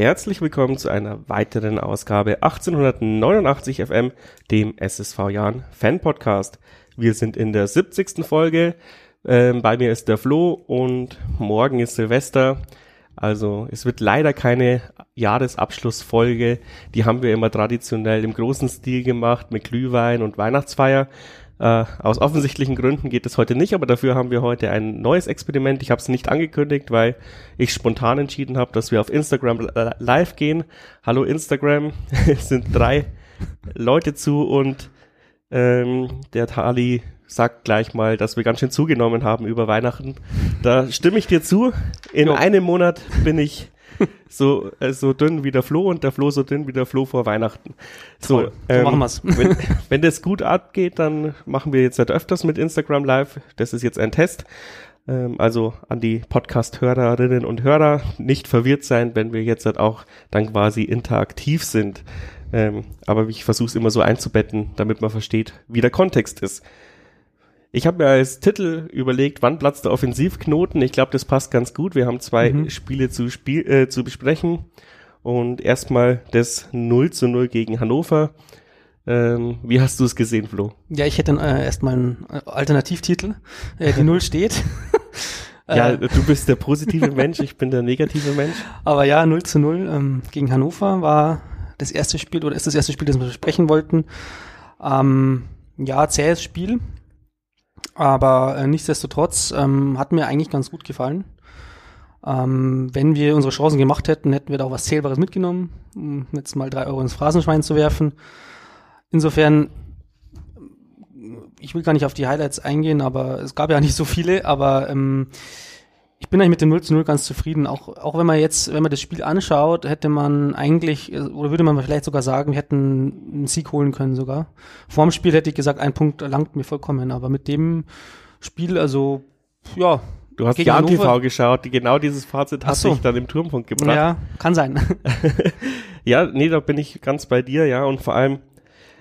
herzlich willkommen zu einer weiteren Ausgabe 1889 FM, dem SSV Jahren Fan Podcast. Wir sind in der 70. Folge. Ähm, bei mir ist der Flo und morgen ist Silvester. Also es wird leider keine Jahresabschlussfolge. Die haben wir immer traditionell im großen Stil gemacht mit Glühwein und Weihnachtsfeier. Äh, aus offensichtlichen Gründen geht es heute nicht, aber dafür haben wir heute ein neues Experiment. Ich habe es nicht angekündigt, weil ich spontan entschieden habe, dass wir auf Instagram live gehen. Hallo Instagram, es sind drei Leute zu und ähm, der Tali sagt gleich mal, dass wir ganz schön zugenommen haben über Weihnachten. Da stimme ich dir zu. In jo. einem Monat bin ich so, äh, so dünn wie der Flo und der Flo so dünn wie der Flo vor Weihnachten. So, so ähm, machen wir's. wenn, wenn das gut abgeht, dann machen wir jetzt halt öfters mit Instagram Live. Das ist jetzt ein Test. Ähm, also an die Podcast-Hörerinnen und Hörer nicht verwirrt sein, wenn wir jetzt halt auch dann quasi interaktiv sind. Ähm, aber ich versuche es immer so einzubetten, damit man versteht, wie der Kontext ist. Ich habe mir als Titel überlegt, wann platzt der Offensivknoten. Ich glaube, das passt ganz gut. Wir haben zwei mhm. Spiele zu, spiel, äh, zu besprechen. Und erstmal das 0 zu 0 gegen Hannover. Ähm, wie hast du es gesehen, Flo? Ja, ich hätte äh, erstmal einen äh, Alternativtitel. Äh, die Null steht. ja, äh. du bist der positive Mensch, ich bin der negative Mensch. Aber ja, 0 zu 0 ähm, gegen Hannover war das erste Spiel oder ist das erste Spiel, das wir besprechen wollten. Ähm, ja, zähes Spiel. Aber äh, nichtsdestotrotz ähm, hat mir eigentlich ganz gut gefallen. Ähm, wenn wir unsere Chancen gemacht hätten, hätten wir da auch was Zählbares mitgenommen, um jetzt mal drei Euro ins Phrasenschwein zu werfen. Insofern, ich will gar nicht auf die Highlights eingehen, aber es gab ja nicht so viele, aber ähm, ich bin eigentlich mit dem 0 zu 0 ganz zufrieden. Auch, auch wenn man jetzt, wenn man das Spiel anschaut, hätte man eigentlich, oder würde man vielleicht sogar sagen, wir hätten einen Sieg holen können sogar. Vor dem Spiel hätte ich gesagt, ein Punkt langt mir vollkommen. Aber mit dem Spiel, also, ja. Du hast Jan TV geschaut, die genau dieses Fazit hat so. sich dann im Turmpunkt gebracht. Ja, kann sein. ja, nee, da bin ich ganz bei dir, ja. Und vor allem,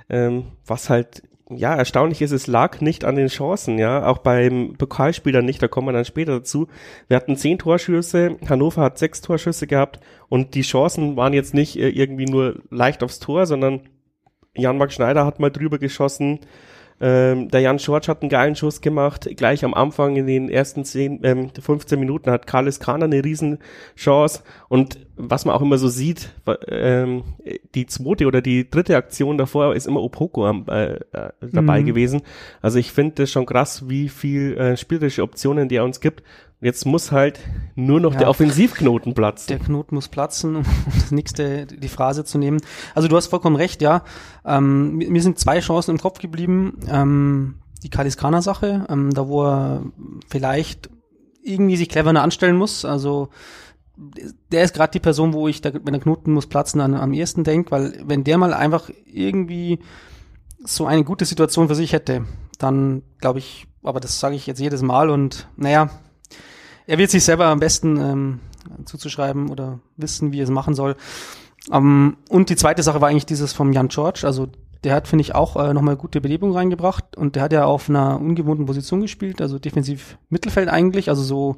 ähm, was halt ja, erstaunlich ist, es lag nicht an den Chancen, ja, auch beim Pokalspiel dann nicht, da kommen wir dann später dazu. Wir hatten zehn Torschüsse, Hannover hat sechs Torschüsse gehabt und die Chancen waren jetzt nicht äh, irgendwie nur leicht aufs Tor, sondern Jan-Marc Schneider hat mal drüber geschossen, ähm, der Jan Schorsch hat einen geilen Schuss gemacht. Gleich am Anfang in den ersten 10, ähm, 15 Minuten hat Carles Kahner eine Riesenchance. Und was man auch immer so sieht, ähm, die zweite oder die dritte Aktion davor ist immer Opoko am, äh, äh, dabei mhm. gewesen. Also ich finde das schon krass, wie viel äh, spielerische Optionen der uns gibt. Jetzt muss halt nur noch ja, der Offensivknoten platzen. Der Knoten muss platzen, um das nächste, die Phrase zu nehmen. Also du hast vollkommen recht, ja. Ähm, mir sind zwei Chancen im Kopf geblieben. Ähm, die Kaliskana-Sache, ähm, da wo er vielleicht irgendwie sich cleverer anstellen muss. Also der ist gerade die Person, wo ich, da, wenn der Knoten muss platzen, an, am ehesten denke, weil wenn der mal einfach irgendwie so eine gute Situation für sich hätte, dann glaube ich, aber das sage ich jetzt jedes Mal und naja, er wird sich selber am besten ähm, zuzuschreiben oder wissen, wie er es machen soll. Um, ähm, und die zweite Sache war eigentlich dieses vom Jan George. Also der hat, finde ich, auch äh, nochmal gute Belebung reingebracht und der hat ja auf einer ungewohnten Position gespielt, also defensiv Mittelfeld eigentlich, also so,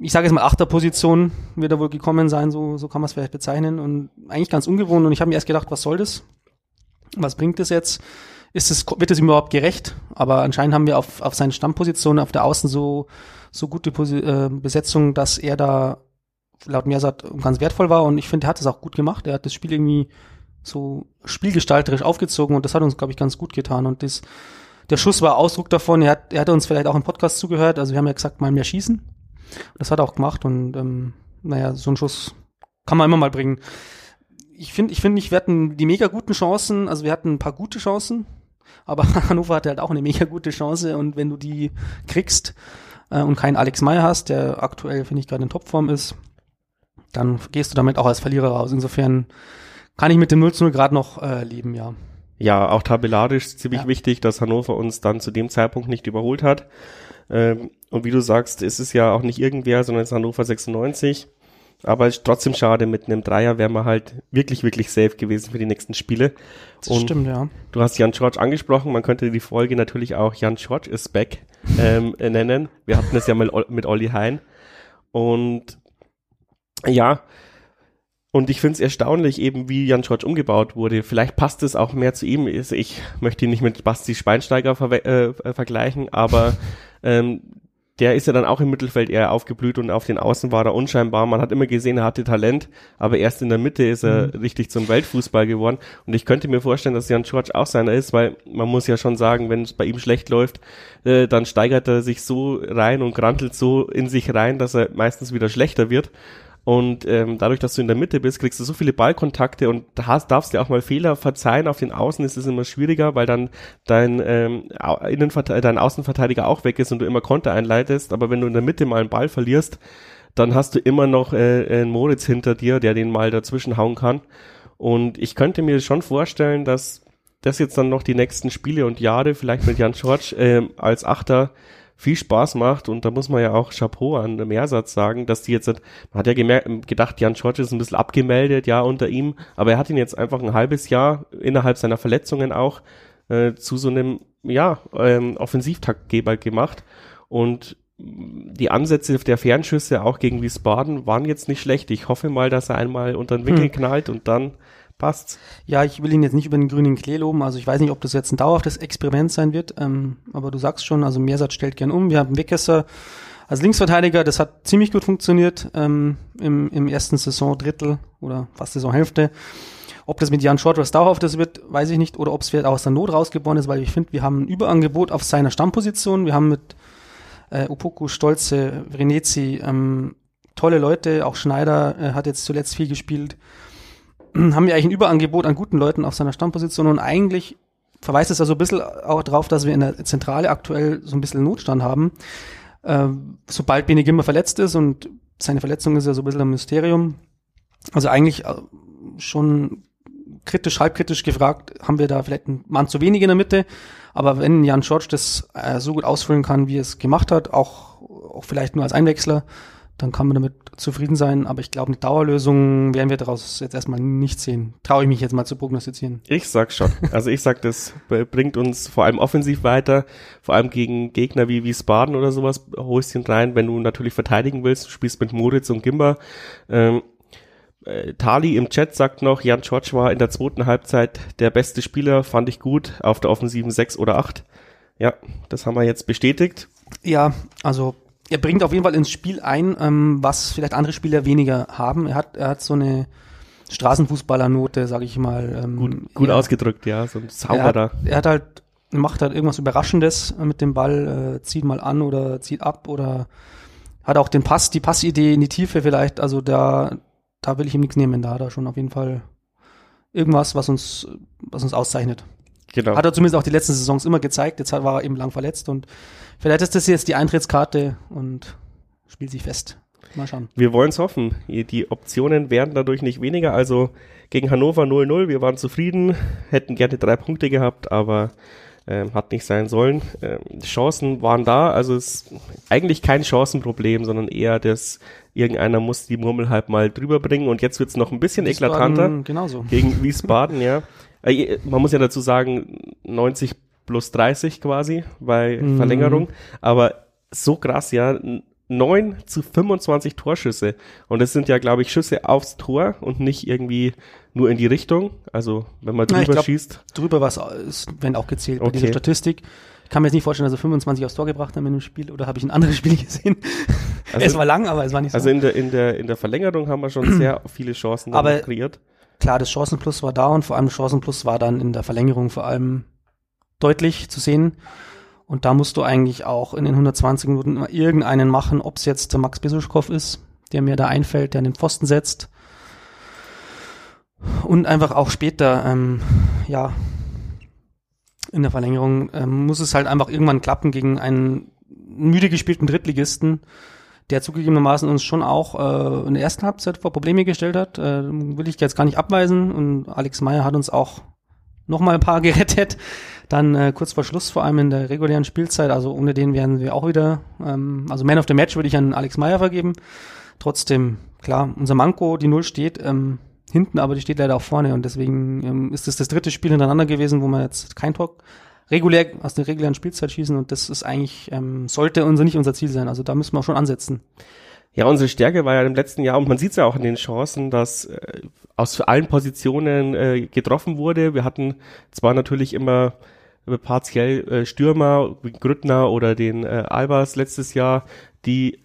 ich sage jetzt mal Achterposition wird er wohl gekommen sein, so, so kann man es vielleicht bezeichnen und eigentlich ganz ungewohnt und ich habe mir erst gedacht, was soll das? Was bringt das jetzt? Ist es, wird es ihm überhaupt gerecht? Aber anscheinend haben wir auf, auf seinen Stammpositionen auf der Außen so so gute Posi äh, Besetzung, dass er da laut Mersat ganz wertvoll war und ich finde, er hat es auch gut gemacht. Er hat das Spiel irgendwie so spielgestalterisch aufgezogen und das hat uns, glaube ich, ganz gut getan. Und das, der Schuss war Ausdruck davon. Er hat, er hat uns vielleicht auch im Podcast zugehört. Also wir haben ja gesagt, mal mehr schießen. Das hat er auch gemacht und ähm, naja, so ein Schuss kann man immer mal bringen. Ich finde, ich finde, ich, wir hatten die mega guten Chancen. Also wir hatten ein paar gute Chancen, aber Hannover hatte halt auch eine mega gute Chance und wenn du die kriegst, äh, und keinen Alex Meyer hast, der aktuell, finde ich, gerade in Topform ist, dann gehst du damit auch als Verlierer raus. Insofern kann ich mit dem 0 zu 0 gerade noch äh, leben, ja. Ja, auch tabellarisch ziemlich ja. wichtig, dass Hannover uns dann zu dem Zeitpunkt nicht überholt hat. Ähm, und wie du sagst, ist es ja auch nicht irgendwer, sondern es ist Hannover 96. Aber es ist trotzdem schade, mit einem Dreier wären wir halt wirklich, wirklich safe gewesen für die nächsten Spiele. Das und stimmt, ja. Du hast Jan George angesprochen, man könnte die Folge natürlich auch Jan George is back ähm, nennen. Wir hatten es ja mal mit Olli Hein. Und ja, Und ich finde es erstaunlich, eben wie Jan George umgebaut wurde. Vielleicht passt es auch mehr zu ihm. Also ich möchte ihn nicht mit Basti Schweinsteiger ver äh, vergleichen, aber ähm, der ist ja dann auch im Mittelfeld eher aufgeblüht und auf den Außen war er unscheinbar. Man hat immer gesehen, er hatte Talent, aber erst in der Mitte ist er mhm. richtig zum Weltfußball geworden. Und ich könnte mir vorstellen, dass Jan George auch seiner ist, weil man muss ja schon sagen, wenn es bei ihm schlecht läuft, äh, dann steigert er sich so rein und grantelt so in sich rein, dass er meistens wieder schlechter wird. Und ähm, dadurch, dass du in der Mitte bist, kriegst du so viele Ballkontakte und hast, darfst dir auch mal Fehler verzeihen. Auf den Außen ist es immer schwieriger, weil dann dein, ähm, Innenverte dein Außenverteidiger auch weg ist und du immer Konter einleitest. Aber wenn du in der Mitte mal einen Ball verlierst, dann hast du immer noch äh, einen Moritz hinter dir, der den mal dazwischen hauen kann. Und ich könnte mir schon vorstellen, dass das jetzt dann noch die nächsten Spiele und Jahre vielleicht mit Jan George äh, als Achter viel Spaß macht und da muss man ja auch Chapeau an dem Mehrsatz sagen, dass die jetzt, man hat ja gemerkt, gedacht, Jan George ist ein bisschen abgemeldet, ja, unter ihm, aber er hat ihn jetzt einfach ein halbes Jahr innerhalb seiner Verletzungen auch äh, zu so einem, ja, ähm, Offensivtaktgeber gemacht und die Ansätze der Fernschüsse auch gegen Wiesbaden waren jetzt nicht schlecht. Ich hoffe mal, dass er einmal unter den Winkel hm. knallt und dann passt's. Ja, ich will ihn jetzt nicht über den grünen Klee loben. Also ich weiß nicht, ob das jetzt ein dauerhaftes Experiment sein wird. Ähm, aber du sagst schon, also Mehrsatz stellt gern um. Wir haben Weckesser als Linksverteidiger. Das hat ziemlich gut funktioniert ähm, im, im ersten Saisondrittel oder fast Saisonhälfte. Ob das mit Jan Short was dauerhaftes wird, weiß ich nicht. Oder ob es aus der Not rausgeboren ist, weil ich finde, wir haben ein Überangebot auf seiner Stammposition. Wir haben mit äh, Upoku, Stolze, Renezi, ähm, tolle Leute. Auch Schneider äh, hat jetzt zuletzt viel gespielt. haben wir eigentlich ein Überangebot an guten Leuten auf seiner Stammposition und eigentlich verweist es ja so ein bisschen auch darauf, dass wir in der Zentrale aktuell so ein bisschen Notstand haben. Äh, sobald Bene Gimmer verletzt ist und seine Verletzung ist ja so ein bisschen ein Mysterium. Also eigentlich äh, schon kritisch, halbkritisch gefragt, haben wir da vielleicht einen Mann zu wenig in der Mitte. Aber wenn Jan George das äh, so gut ausfüllen kann, wie er es gemacht hat, auch, auch vielleicht nur als Einwechsler, dann kann man damit zufrieden sein. Aber ich glaube, eine Dauerlösung werden wir daraus jetzt erstmal nicht sehen. Traue ich mich jetzt mal zu prognostizieren. Ich sag schon. Also ich sag, das bringt uns vor allem offensiv weiter, vor allem gegen Gegner wie Wiesbaden oder sowas, holst ihn rein, wenn du natürlich verteidigen willst, du spielst mit Moritz und Gimba. Ähm, äh, Tali im Chat sagt noch, Jan George war in der zweiten Halbzeit der beste Spieler, fand ich gut, auf der offensiven 6 oder 8. Ja, das haben wir jetzt bestätigt. Ja, also er bringt auf jeden Fall ins Spiel ein, ähm, was vielleicht andere Spieler weniger haben. Er hat, er hat so eine Straßenfußballernote, sage ich mal. Ähm, gut gut er, ausgedrückt, ja, so ein Zauberer. Er, er hat halt, macht halt irgendwas Überraschendes mit dem Ball, äh, zieht mal an oder zieht ab oder hat auch den Pass, die Passidee in die Tiefe vielleicht. Also da, da will ich ihm nichts nehmen. Da hat er schon auf jeden Fall irgendwas, was uns, was uns auszeichnet. Genau. Hat er zumindest auch die letzten Saisons immer gezeigt. Jetzt war er eben lang verletzt und vielleicht ist das jetzt die Eintrittskarte und spielt sich fest. Mal schauen. Wir wollen es hoffen. Die Optionen werden dadurch nicht weniger. Also gegen Hannover 0-0, wir waren zufrieden, hätten gerne drei Punkte gehabt, aber ähm, hat nicht sein sollen. Ähm, Chancen waren da, also es ist eigentlich kein Chancenproblem, sondern eher das, irgendeiner muss die Murmel halt mal drüber bringen und jetzt wird's noch ein bisschen Wiesbaden eklatanter. Genauso. Gegen Wiesbaden, ja. Äh, man muss ja dazu sagen, 90 plus 30 quasi bei mhm. Verlängerung, aber so krass, ja, 9 zu 25 Torschüsse. Und das sind ja, glaube ich, Schüsse aufs Tor und nicht irgendwie nur in die Richtung. Also, wenn man drüber glaub, schießt. Drüber was ist, wenn auch gezählt okay. bei dieser Statistik. Ich kann mir jetzt nicht vorstellen, dass er 25 aufs Tor gebracht haben in dem Spiel, oder habe ich ein anderes Spiel gesehen? Also, es war lang, aber es war nicht so. Also in der, in der, in der Verlängerung haben wir schon sehr viele Chancen aber kreiert klar, das Chancenplus war da und vor allem Chancenplus war dann in der Verlängerung vor allem deutlich zu sehen. Und da musst du eigentlich auch in den 120 Minuten immer irgendeinen machen, ob es jetzt Max Besuschkow ist, der mir da einfällt, der an den Pfosten setzt. Und einfach auch später, ähm, ja, in der Verlängerung ähm, muss es halt einfach irgendwann klappen gegen einen müde gespielten Drittligisten, der zugegebenermaßen uns schon auch äh, in der ersten Halbzeit vor Probleme gestellt hat. Äh, will ich jetzt gar nicht abweisen. Und Alex Meyer hat uns auch noch mal ein paar gerettet. Dann äh, kurz vor Schluss, vor allem in der regulären Spielzeit. Also ohne den wären wir auch wieder. Ähm, also Man of the Match würde ich an Alex Meyer vergeben. Trotzdem, klar, unser Manko, die Null steht ähm, hinten, aber die steht leider auch vorne. Und deswegen ähm, ist es das dritte Spiel hintereinander gewesen, wo man jetzt kein Tor regulär aus der regulären Spielzeit schießen und das ist eigentlich, ähm, sollte unser nicht unser Ziel sein. Also da müssen wir auch schon ansetzen. Ja, unsere Stärke war ja im letzten Jahr, und man sieht es ja auch in den Chancen, dass äh, aus allen Positionen äh, getroffen wurde. Wir hatten zwar natürlich immer äh, partiell äh, Stürmer, wie Grüttner oder den äh, Albers letztes Jahr, die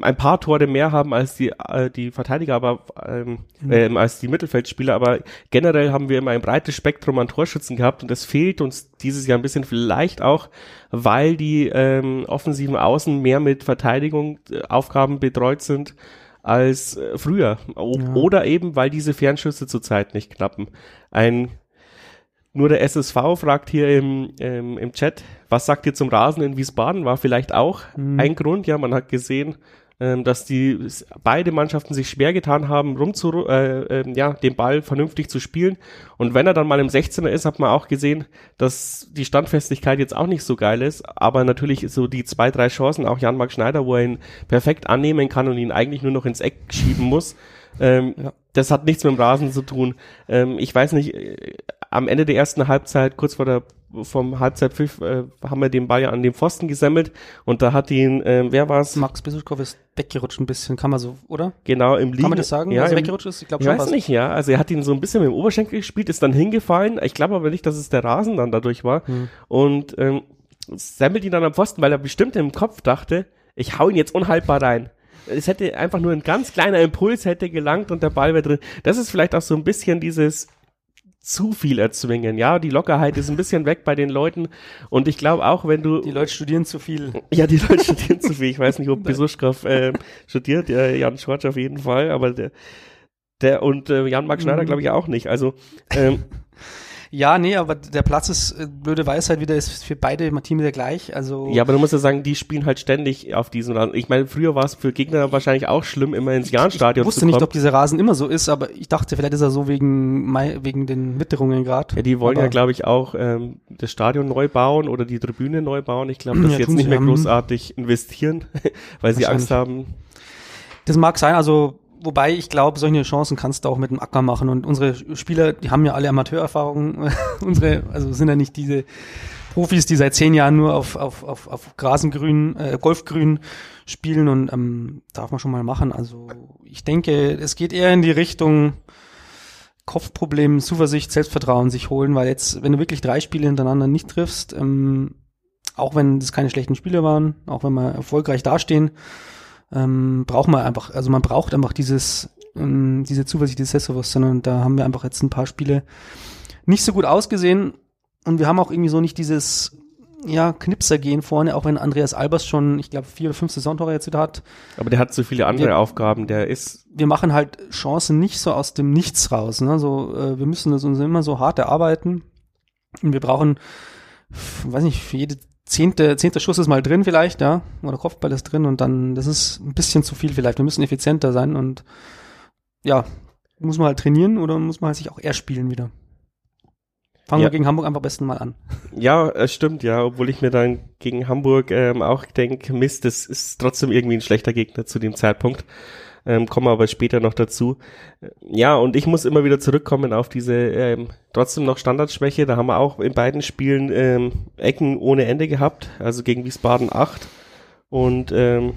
ein paar Tore mehr haben als die äh, die Verteidiger, aber ähm, Mhm. ähm, als die Mittelfeldspieler, aber generell haben wir immer ein breites Spektrum an Torschützen gehabt und das fehlt uns dieses Jahr ein bisschen vielleicht auch, weil die ähm, offensiven Außen mehr mit Verteidigung äh, Aufgaben betreut sind als äh, früher o Ja. oder eben weil diese Fernschüsse zurzeit nicht knappen. Ein nur der SSV fragt hier im, ähm, im Chat, was sagt ihr zum Rasen in Wiesbaden? War vielleicht auch Mhm. ein Grund. Ja, man hat gesehen, dass die beide Mannschaften sich schwer getan haben, rumzu, äh, ähm, ja, den Ball vernünftig zu spielen. Und wenn er dann mal im 16er ist, hat man auch gesehen, dass die Standfestigkeit jetzt auch nicht so geil ist. Aber natürlich so die zwei, drei Chancen, auch Jan-Marc Schneider, wo er ihn perfekt annehmen kann und ihn eigentlich nur noch ins Eck schieben muss. Ähm, Ja. Das hat nichts mit dem Rasen zu tun. Ähm, ich weiß nicht, äh, am Ende der ersten Halbzeit, kurz vor der vom Halbzeitpfiff, äh, haben wir den Ball ja an den Pfosten gesemmelt und da hat ihn, äh, wer war es? Max Besuschkow ist weggerutscht ein bisschen, kann man so, oder? Genau, im Liegen. Kann man das sagen, Ja, dass er weggerutscht ist? Ich glaube ich schon weiß fast. nicht, ja. Also er hat ihn so ein bisschen mit dem Oberschenkel gespielt, ist dann hingefallen. Ich glaube aber nicht, dass es der Rasen dann dadurch war. Hm. Und ähm, semmelt ihn dann am Pfosten, weil er bestimmt im Kopf dachte, ich hau ihn jetzt unhaltbar rein. Es hätte einfach nur ein ganz kleiner Impuls hätte gelangt und der Ball wäre drin. Das ist vielleicht auch so ein bisschen dieses zu viel erzwingen, ja. Die Lockerheit ist ein bisschen weg bei den Leuten. Und ich glaube auch, wenn du Die Leute studieren zu viel. ja, die Leute studieren zu viel. Ich weiß nicht, ob Besuschkow äh, studiert, der Jan Schwarz auf jeden Fall, aber der, der und äh, Jan-Marc Schneider Mhm. glaube ich auch nicht. Also ähm, Ja, nee, aber der Platz ist, äh, blöde Weisheit wieder, ist für beide Teams der gleich. Also, ja, aber du musst ja sagen, die spielen halt ständig auf diesem Rasen. Ich meine, früher war es für Gegner wahrscheinlich auch schlimm, immer ins Jahnstadion ich wusste zu kommen. nicht, ob dieser Rasen immer so ist, aber ich dachte, vielleicht ist er so wegen, wegen den Witterungen gerade. ja, die wollen aber, ja, glaube ich, auch ähm, das Stadion neu bauen oder die Tribüne neu bauen. Ich glaube, dass Ja, sie jetzt nicht mehr ja. großartig investieren, weil sie Angst haben. Das mag sein, also wobei ich glaube, solche Chancen kannst du auch mit dem Acker machen und unsere Spieler, die haben ja alle Amateurerfahrung, unsere, also sind ja nicht diese Profis, die seit zehn Jahren nur auf, auf, auf, auf Grasengrün, äh, Golfgrün spielen und ähm, darf man schon mal machen. Also ich denke, es geht eher in die Richtung Kopfproblem, Zuversicht, Selbstvertrauen sich holen, weil jetzt, wenn du wirklich drei Spiele hintereinander nicht triffst, ähm, auch wenn das keine schlechten Spiele waren, auch wenn wir erfolgreich dastehen, ähm, braucht man einfach, also man braucht einfach dieses, ähm, diese Zuversicht, dieses Selbstbewusstsein und da haben wir einfach jetzt ein paar Spiele nicht so gut ausgesehen und wir haben auch irgendwie so nicht dieses, ja, Knipsergehen vorne, auch wenn Andreas Albers schon, ich glaube, vier oder fünf Saisontore jetzt wieder hat. Aber der hat so viele andere Wir- Aufgaben. Der ist Wir machen halt Chancen nicht so aus dem Nichts raus. Ne? So, äh, wir müssen das uns immer so hart erarbeiten und wir brauchen, weiß nicht, für jede zehnte, zehnter Schuss ist mal drin vielleicht, ja, oder Kopfball ist drin und dann, das ist ein bisschen zu viel vielleicht. Wir müssen effizienter sein und ja, muss man halt trainieren oder muss man halt sich auch eher spielen wieder. Fangen Ja. wir gegen Hamburg einfach am besten mal an. Ja, es stimmt, ja, obwohl ich mir dann gegen Hamburg ähm, auch denke, Mist, das ist trotzdem irgendwie ein schlechter Gegner zu dem Zeitpunkt. Ähm, kommen aber später noch dazu. Äh, Ja, und ich muss immer wieder zurückkommen auf diese ähm, trotzdem noch Standardschwäche. Da haben wir auch in beiden Spielen ähm, Ecken ohne Ende gehabt, also gegen Wiesbaden 8 und ähm,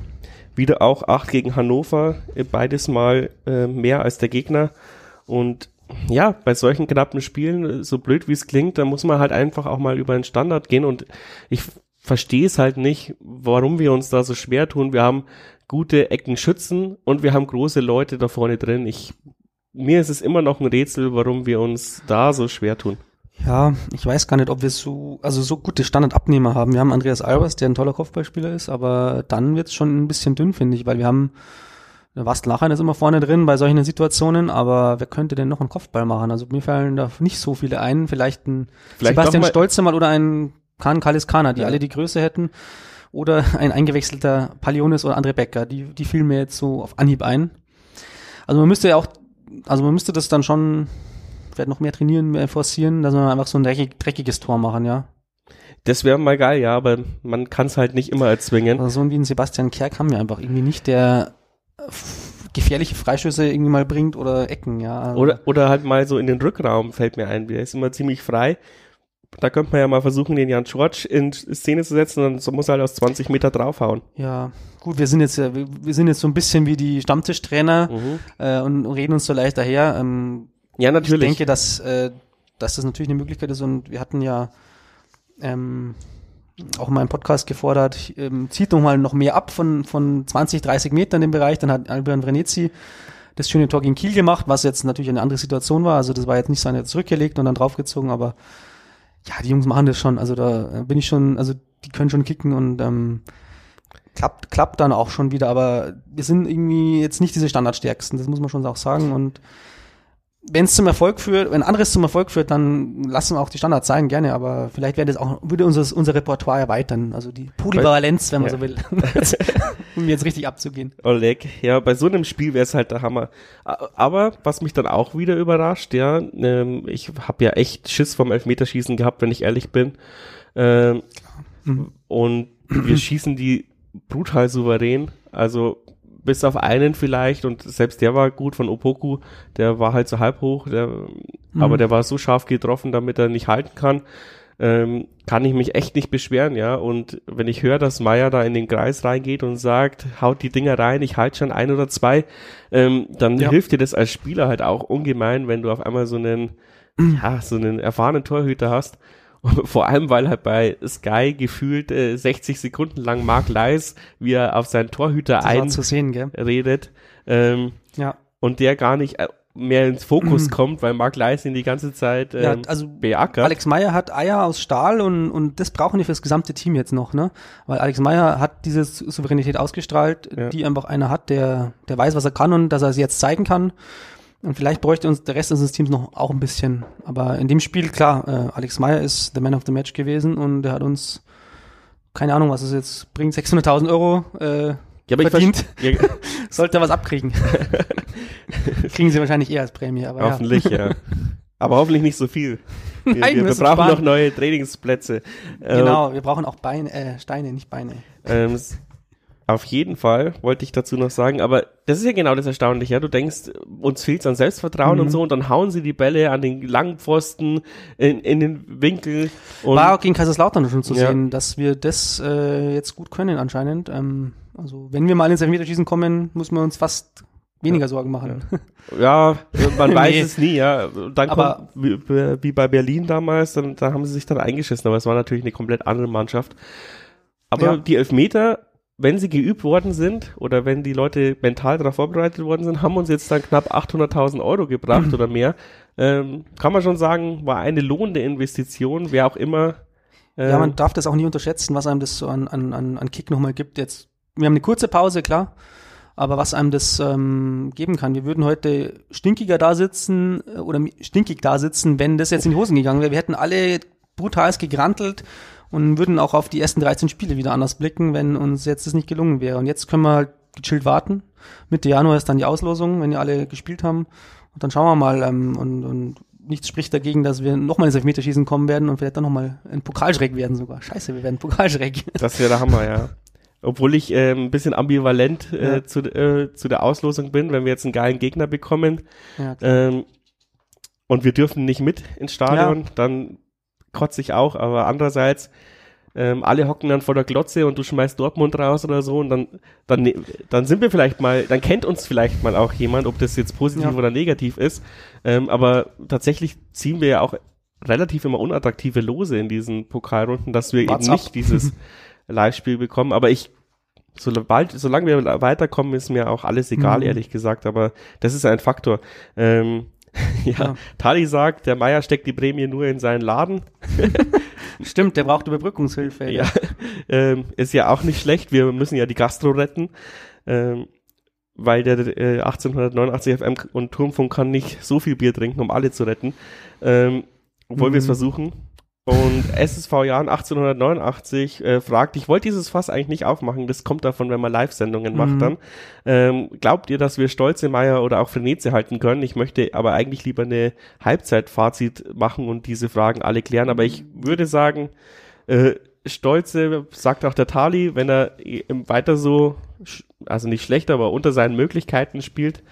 wieder auch 8 gegen Hannover, äh, beides mal äh, mehr als der Gegner. Und ja, bei solchen knappen Spielen, so blöd wie es klingt, da muss man halt einfach auch mal über den Standard gehen und ich verstehe es halt nicht, warum wir uns da so schwer tun. Wir haben gute Eckenschützen und wir haben große Leute da vorne drin. Ich, mir ist es immer noch ein Rätsel, warum wir uns da so schwer tun. Ja, ich weiß gar nicht, ob wir so, also so gute Standardabnehmer haben. Wir haben Andreas Albers, der ein toller Kopfballspieler ist, aber dann wird's schon ein bisschen dünn, finde ich, weil wir haben, Wast Lachen ist immer vorne drin bei solchen Situationen, aber wer könnte denn noch einen Kopfball machen? Also mir fallen da nicht so viele ein. Vielleicht ein Vielleicht Sebastian mal- Stolze mal oder ein Kahn Kaliskana, die Ja. alle die Größe hätten. Oder ein eingewechselter Palionis oder André Becker. Die, die fielen mir jetzt so auf Anhieb ein. Also man müsste ja auch, also man müsste das dann schon vielleicht noch mehr trainieren, mehr forcieren, dass wir einfach so ein dreckig, dreckiges Tor machen, ja. Das wäre mal geil, ja, aber man kann es halt nicht immer erzwingen. Also so wie ein Sebastian Kerk haben wir einfach irgendwie nicht, der gefährliche Freischüsse irgendwie mal bringt oder Ecken, ja. Oder, oder halt mal so in den Rückraum fällt mir ein. Der ist immer ziemlich frei. Da könnte man ja mal versuchen, den Jan George in Szene zu setzen und so muss er halt aus 20 Meter draufhauen. Ja, gut, wir sind jetzt, ja- wir sind jetzt so ein bisschen wie die Stammtischtrainer Mhm. äh, und reden uns so leicht daher. Ähm, Ja, natürlich. Ich denke, dass, äh, dass das natürlich eine Möglichkeit ist und wir hatten ja ähm, auch mal im Podcast gefordert, ähm, zieht doch mal noch mehr ab von, von 20, 30 Metern im Bereich. Dann hat Albion Vrenetzi das schöne Tor gegen Kiel gemacht, was jetzt natürlich eine andere Situation war. Also das war jetzt nicht so eine zurückgelegt und dann draufgezogen, aber ja, die Jungs machen das schon. Also da bin ich schon, also die können schon kicken und ähm, klappt, klappt dann auch schon wieder, aber wir sind irgendwie jetzt nicht diese Standardstärksten, das muss man schon auch sagen. Und wenn es zum Erfolg führt, wenn anderes zum Erfolg führt, dann lassen wir auch die Standards sein, gerne, aber vielleicht wäre das auch, würde unser, unser Repertoire erweitern, also die Polyvalenz, wenn man Ja. so will, um jetzt richtig abzugehen. Oleg, ja, bei so einem Spiel wäre es halt der Hammer. Aber was mich dann auch wieder überrascht, ja, ähm, ich habe ja echt Schiss vom Elfmeterschießen gehabt, wenn ich ehrlich bin. Ähm, Mhm. Und wir schießen die brutal souverän. Also bis auf einen vielleicht und selbst der war gut von Opoku, der war halt so halb hoch, der, aber der war so scharf getroffen, damit er nicht halten kann. Ähm, kann ich mich echt nicht beschweren, ja. Und wenn ich höre, dass Meier da in den Kreis reingeht und sagt, haut die Dinger rein, ich halte schon ein oder zwei, ähm, dann Ja. hilft dir das als Spieler halt auch ungemein, wenn du auf einmal so einen, ja, so einen erfahrenen Torhüter hast. Vor allem, weil halt bei Sky gefühlt äh, 60 Sekunden lang Mark Leis, wie er auf seinen Torhüter Das einredet, ähm, Ja. und der gar nicht äh, mehr ins Fokus kommt, weil Mark Leis ihn die ganze Zeit ähm, ja, also beackert. Alex Meyer hat Eier aus Stahl und, und das brauchen die fürs gesamte Team jetzt noch, ne? Weil Alex Meyer hat diese Sou- Souveränität ausgestrahlt, Ja. die einfach einer hat, der, der weiß, was er kann und dass er es jetzt zeigen kann. Und vielleicht bräuchte uns der Rest unseres Teams noch auch ein bisschen. Aber in dem Spiel, klar, äh, Alex Meyer ist der Man of the Match gewesen und der hat uns, keine Ahnung, was es jetzt bringt, 600.000 Euro äh, ja, aber ich verdient. verste- ja, Sollte er was abkriegen. Kriegen sie wahrscheinlich eher als Prämie, aber hoffentlich, ja. Aber hoffentlich nicht so viel. Wir, Nein, wir, wir brauchen sparen. noch neue Trainingsplätze. ja. Äh, Genau, wir brauchen auch Beine, äh, Steine, nicht Beine. Ähm, auf jeden Fall wollte ich dazu noch sagen, aber das ist ja genau das Erstaunliche, ja. Du denkst, uns fehlt's an Selbstvertrauen Mhm. und so und dann hauen sie die Bälle an den langen Pfosten in, in den Winkel und War auch gegen Kaiserslautern schon zu Ja. sehen, dass wir das äh, jetzt gut können anscheinend. Ähm, also wenn wir mal ins Elfmeterschießen kommen, muss man uns fast weniger Sorgen machen. ja, man weiß Nee. es nie, ja. Dann Aber- kommt, wie, wie bei Berlin damals, dann, da haben sie sich dann eingeschissen, aber es war natürlich eine komplett andere Mannschaft. Aber Ja. die Elfmeter, wenn sie geübt worden sind oder wenn die Leute mental darauf vorbereitet worden sind, haben uns jetzt dann knapp 800.000 Euro gebracht oder mehr. Ähm, kann man schon sagen, war eine lohnende Investition, wer auch immer. äh, Ja, man darf das auch nie unterschätzen, was einem das so an, an, an, Kick nochmal gibt. Jetzt, wir haben eine kurze Pause, klar. Aber was einem das ähm, geben kann, wir würden heute stinkiger da sitzen äh, oder stinkig da sitzen, wenn das jetzt in die Hosen gegangen wäre. Wir hätten alle brutals gegrantelt und würden auch auf die ersten 13 Spiele wieder anders blicken, wenn uns jetzt das nicht gelungen wäre. Und jetzt können wir halt gechillt warten. Mitte Januar ist dann die Auslosung, wenn die alle gespielt haben. Und dann schauen wir mal. Ähm, und, und nichts spricht dagegen, dass wir nochmal ins Elfmeterschießen kommen werden und vielleicht dann nochmal ein Pokalschreck werden sogar. Scheiße, wir werden Pokalschreck. Das wäre der Hammer, ja. Obwohl ich äh, ein bisschen ambivalent äh, Ja. zu, äh, zu der Auslosung bin, wenn wir jetzt einen geilen Gegner bekommen ja, ähm, und wir dürfen nicht mit ins Stadion, dann kotze ich auch, aber andererseits ähm, alle hocken dann vor der Glotze und du schmeißt Dortmund raus oder so und dann, dann, ne- dann sind wir vielleicht mal, dann kennt uns vielleicht mal auch jemand, ob das jetzt positiv Ja. oder negativ ist. Ähm, aber tatsächlich ziehen wir ja auch relativ immer unattraktive Lose in diesen Pokalrunden, dass wir Wart's eben ab. nicht dieses Live-Spiel bekommen. Aber ich, sobald, solange wir weiterkommen, ist mir auch alles egal, Mhm. ehrlich gesagt. Aber das ist ein Faktor. Ähm, ja, Ja. Tali sagt, der Meier steckt die Prämie nur in seinen Laden. Stimmt, der braucht Überbrückungshilfe. Ja, ähm, ist ja auch nicht schlecht. Wir müssen ja die Gastro retten, ähm, weil der äh, 1889 FM und Turmfunk kann nicht so viel Bier trinken, um alle zu retten. Ähm, obwohl wir es Mhm. versuchen. Und SSV Jahren 1889 äh, fragt, ich wollte dieses Fass eigentlich nicht aufmachen, das kommt davon, wenn man Live-Sendungen macht Mhm. dann. Ähm, glaubt ihr, dass wir Stolze Meier oder auch Frenetze halten können? Ich möchte aber eigentlich lieber eine Halbzeitfazit machen und diese Fragen alle klären, aber ich würde sagen, äh, Stolze, sagt auch der Tali, wenn er weiter so, also nicht schlecht, aber unter seinen Möglichkeiten spielt,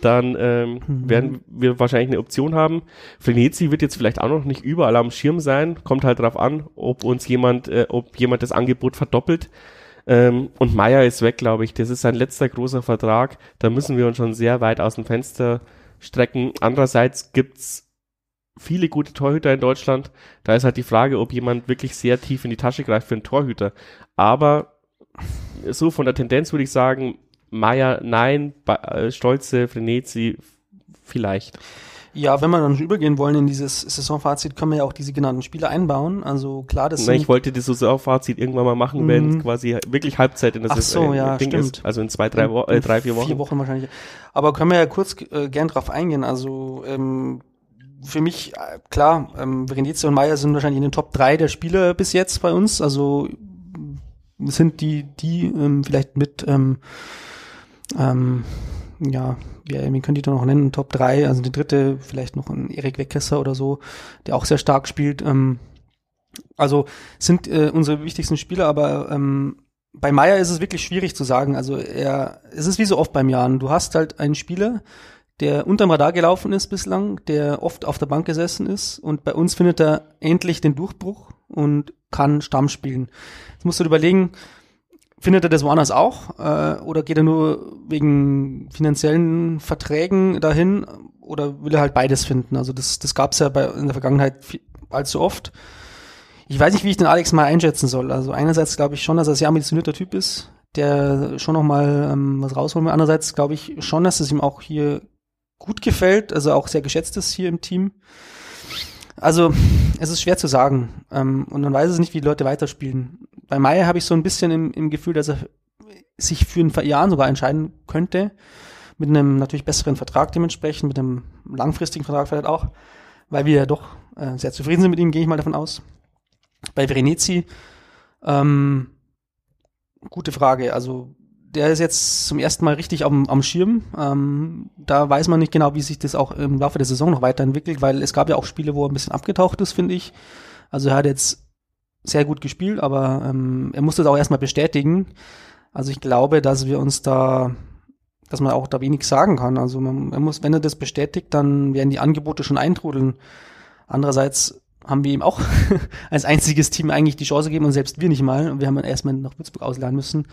dann ähm, mhm. werden wir wahrscheinlich eine Option haben. Frenetzi wird jetzt vielleicht auch noch nicht überall am Schirm sein. Kommt halt drauf an, ob uns jemand, äh, ob jemand das Angebot verdoppelt. Ähm, und Meier ist weg, glaube ich. Das ist sein letzter großer Vertrag. Da müssen wir uns schon sehr weit aus dem Fenster strecken. Andererseits gibt's viele gute Torhüter in Deutschland. Da ist halt die Frage, ob jemand wirklich sehr tief in die Tasche greift für einen Torhüter. Aber so von der Tendenz würde ich sagen, Meier nein, äh, Stolze, Frenetzi vielleicht. Ja, wenn wir dann übergehen wollen in dieses Saisonfazit, können wir ja auch diese genannten Spiele einbauen. Also klar, das Na, ich wollte das Saisonfazit irgendwann mal machen, mhm. wenn quasi wirklich Halbzeit in der Saison so, ja, Ding stimmt. ist. Also in zwei, drei, Wo äh, drei vier Wochen. Vier Wochen wahrscheinlich. Aber können wir ja kurz äh, gern drauf eingehen. Also ähm, für mich, äh, klar, ähm, Venezia und Meier sind wahrscheinlich in den Top 3 der Spieler bis jetzt bei uns. Also sind die, die ähm, vielleicht mit, ähm, ähm, ja, wie, wie könnt ihr da noch nennen, Top 3, also die dritte, vielleicht noch ein Erik Weckesser oder so, der auch sehr stark spielt. Ähm, also sind äh, unsere wichtigsten Spieler, aber ähm, bei Meier ist es wirklich schwierig zu sagen. Also er, es ist wie so oft beim Jahren. Du hast halt einen Spieler, der unterm Radar gelaufen ist bislang, der oft auf der Bank gesessen ist und bei uns findet er endlich den Durchbruch und kann Stamm spielen. Jetzt musst du dir überlegen, findet er das woanders auch äh, oder geht er nur wegen finanziellen Verträgen dahin oder will er halt beides finden? Also das, das gab es ja bei, in der Vergangenheit allzu oft. Ich weiß nicht, wie ich den Alex mal einschätzen soll. Also einerseits glaube ich schon, dass er ein sehr ambitionierter Typ ist, der schon noch mal ähm, was rausholen will. Andererseits glaube ich schon, dass es ihm auch hier gut gefällt, also auch sehr geschätzt ist hier im Team. Also, es ist schwer zu sagen. Ähm, und man weiß es nicht, wie die Leute weiterspielen. Bei Meier habe ich so ein bisschen im, im Gefühl, dass er sich für ein Jahr sogar entscheiden könnte. Mit einem natürlich besseren Vertrag dementsprechend, mit einem langfristigen Vertrag vielleicht auch, weil wir ja doch äh, sehr zufrieden sind mit ihm, gehe ich mal davon aus. Bei Verenezi, ähm, gute Frage. Also der ist jetzt zum ersten Mal richtig am, am Schirm. Ähm, da weiß man nicht genau, wie sich das auch im Laufe der Saison noch weiterentwickelt, weil es gab ja auch Spiele, wo er ein bisschen abgetaucht ist, finde ich. Also er hat jetzt sehr gut gespielt, aber ähm, er musste es auch erstmal bestätigen. Also ich glaube, dass wir uns da, dass man auch da wenig sagen kann. Also man, er muss, wenn er das bestätigt, dann werden die Angebote schon eintrudeln. Andererseits haben wir ihm auch als einziges Team eigentlich die Chance gegeben und selbst wir nicht mal. Und wir haben ihn erstmal nach Würzburg ausleihen müssen.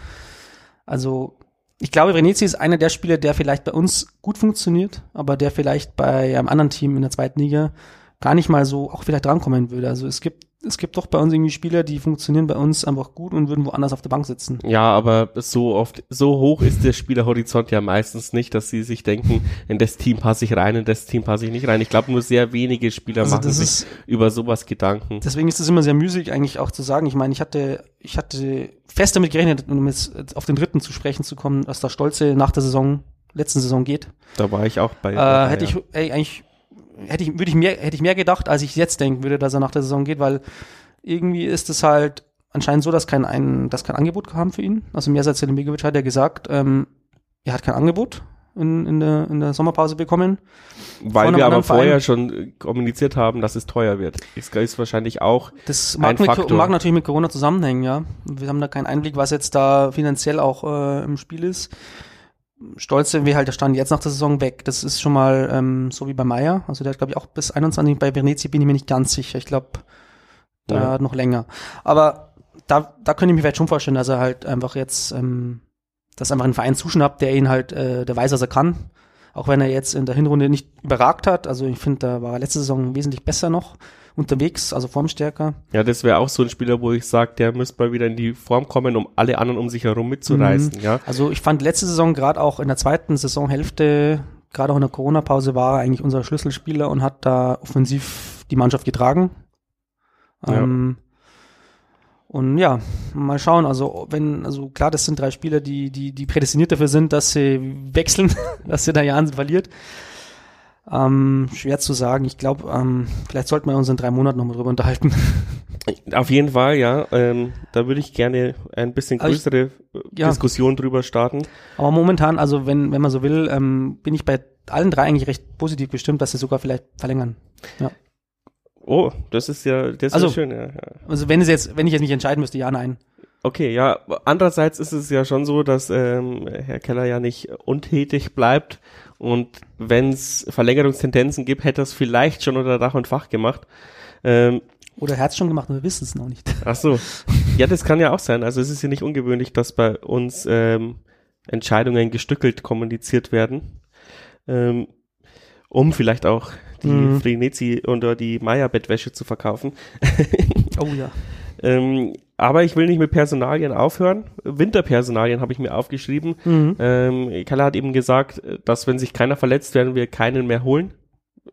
Also ich glaube, Renezi ist einer der Spieler, der vielleicht bei uns gut funktioniert, aber der vielleicht bei einem anderen Team in der zweiten Liga gar nicht mal so auch vielleicht drankommen würde. Also es gibt es gibt doch bei uns irgendwie Spieler, die funktionieren bei uns einfach gut und würden woanders auf der Bank sitzen. Ja, aber so oft, so hoch ist der Spielerhorizont ja meistens nicht, dass sie sich denken, in das Team passe ich rein, in das Team passe ich nicht rein. Ich glaube, nur sehr wenige Spieler also machen sich ist, über sowas Gedanken. Deswegen ist es immer sehr müßig eigentlich auch zu sagen. Ich meine, ich hatte, ich hatte fest damit gerechnet, um jetzt auf den dritten zu sprechen zu kommen, dass der Stolze nach der Saison, letzten Saison geht. Da war ich auch bei. Äh, hätte ja. ich ey, eigentlich hätte ich, würde ich mehr, hätte ich mehr gedacht, als ich jetzt denken würde, dass er nach der Saison geht, weil irgendwie ist es halt anscheinend so, dass kein, ein, dass kein Angebot kam für ihn. Also Mersat Selimigovic hat ja gesagt, ähm, er hat kein Angebot in, in, der, in der Sommerpause bekommen. Weil wir aber vorher schon kommuniziert haben, dass es teuer wird. Ist, ist wahrscheinlich auch das mag, mit, mag natürlich mit Corona zusammenhängen, ja. Wir haben da keinen Einblick, was jetzt da finanziell auch äh, im Spiel ist. Stolz sind wir halt, der stand jetzt nach der Saison weg. Das ist schon mal ähm, so wie bei Meier. Also der hat, glaube ich, auch bis 21. Bei Venezia bin ich mir nicht ganz sicher. Ich glaube, da ja. noch länger. Aber da, da könnte ich mir vielleicht schon vorstellen, dass er halt einfach jetzt, ähm, dass einfach ein Verein zuschnappt, der ihn halt, äh, der weiß, was er kann. Auch wenn er jetzt in der Hinrunde nicht überragt hat. Also ich finde, da war er letzte Saison wesentlich besser noch unterwegs, also formstärker. Ja, das wäre auch so ein Spieler, wo ich sage, der müsste mal wieder in die Form kommen, um alle anderen um sich herum mitzureißen. Mhm. Ja. Also ich fand letzte Saison gerade auch in der zweiten Saisonhälfte, gerade auch in der Corona-Pause, war er eigentlich unser Schlüsselspieler und hat da offensiv die Mannschaft getragen. Ja. Ähm, und ja, mal schauen. Also, wenn, also klar, das sind drei Spieler, die, die, die prädestiniert dafür sind, dass sie wechseln, dass sie da Jahren verliert. Ähm, schwer zu sagen. Ich glaube, ähm, vielleicht sollten wir uns in drei Monaten nochmal drüber unterhalten. Auf jeden Fall, ja. Ähm, da würde ich gerne ein bisschen größere ich, ja. Diskussion drüber starten. Aber momentan, also wenn, wenn man so will, ähm, bin ich bei allen drei eigentlich recht positiv bestimmt, dass sie sogar vielleicht verlängern. Ja. Oh, das ist ja, das ist also, ja schön, ja, Also wenn es jetzt, wenn ich jetzt nicht entscheiden müsste, ja, nein. Okay, ja. Andererseits ist es ja schon so, dass ähm, Herr Keller ja nicht untätig bleibt und wenn es Verlängerungstendenzen gibt, hätte er es vielleicht schon unter Dach und Fach gemacht. Ähm, Oder er hat es schon gemacht, wir wissen es noch nicht. ach so. Ja, das kann ja auch sein. Also es ist ja nicht ungewöhnlich, dass bei uns ähm, Entscheidungen gestückelt kommuniziert werden, ähm, um vielleicht auch die Mhm. Frenetzi oder die Meier-Bettwäsche zu verkaufen. Oh ja. Ähm, aber ich will nicht mit Personalien aufhören. Winterpersonalien habe ich mir aufgeschrieben. Mhm. Ähm, Kalle hat eben gesagt, dass wenn sich keiner verletzt, werden wir keinen mehr holen.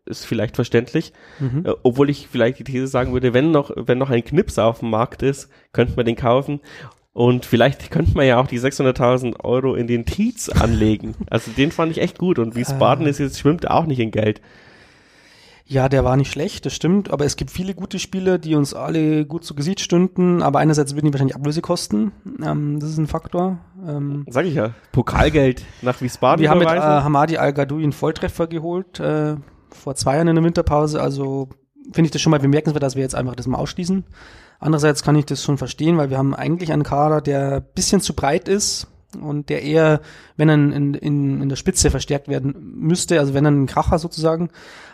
Ist vielleicht verständlich. Mhm. Äh, obwohl ich vielleicht die These sagen würde, wenn noch, wenn noch ein Knips auf dem Markt ist, könnte man den kaufen. Und vielleicht könnte man ja auch die 600.000 Euro in den Tietz anlegen. Also den fand ich echt gut. Und Wiesbaden Äh. ist jetzt, schwimmt auch nicht in Geld. Ja, der war nicht schlecht, das stimmt, aber es gibt viele gute Spieler, die uns alle gut zu Gesicht stünden, aber einerseits würden die wahrscheinlich Ablöse kosten, ähm, das ist ein Faktor. Ähm, Sag ich ja. Pokalgeld nach Wiesbaden wir haben mit äh. Hamadi Al-Gadoui einen Volltreffer geholt, äh, vor zwei Jahren in der Winterpause, also finde ich das schon mal bemerkenswert, dass wir jetzt einfach das mal ausschließen. Andererseits kann ich das schon verstehen, weil wir haben eigentlich einen Kader, der ein bisschen zu breit ist und der eher, wenn er in, in, in der Spitze verstärkt werden müsste, also wenn er ein Kracher sozusagen.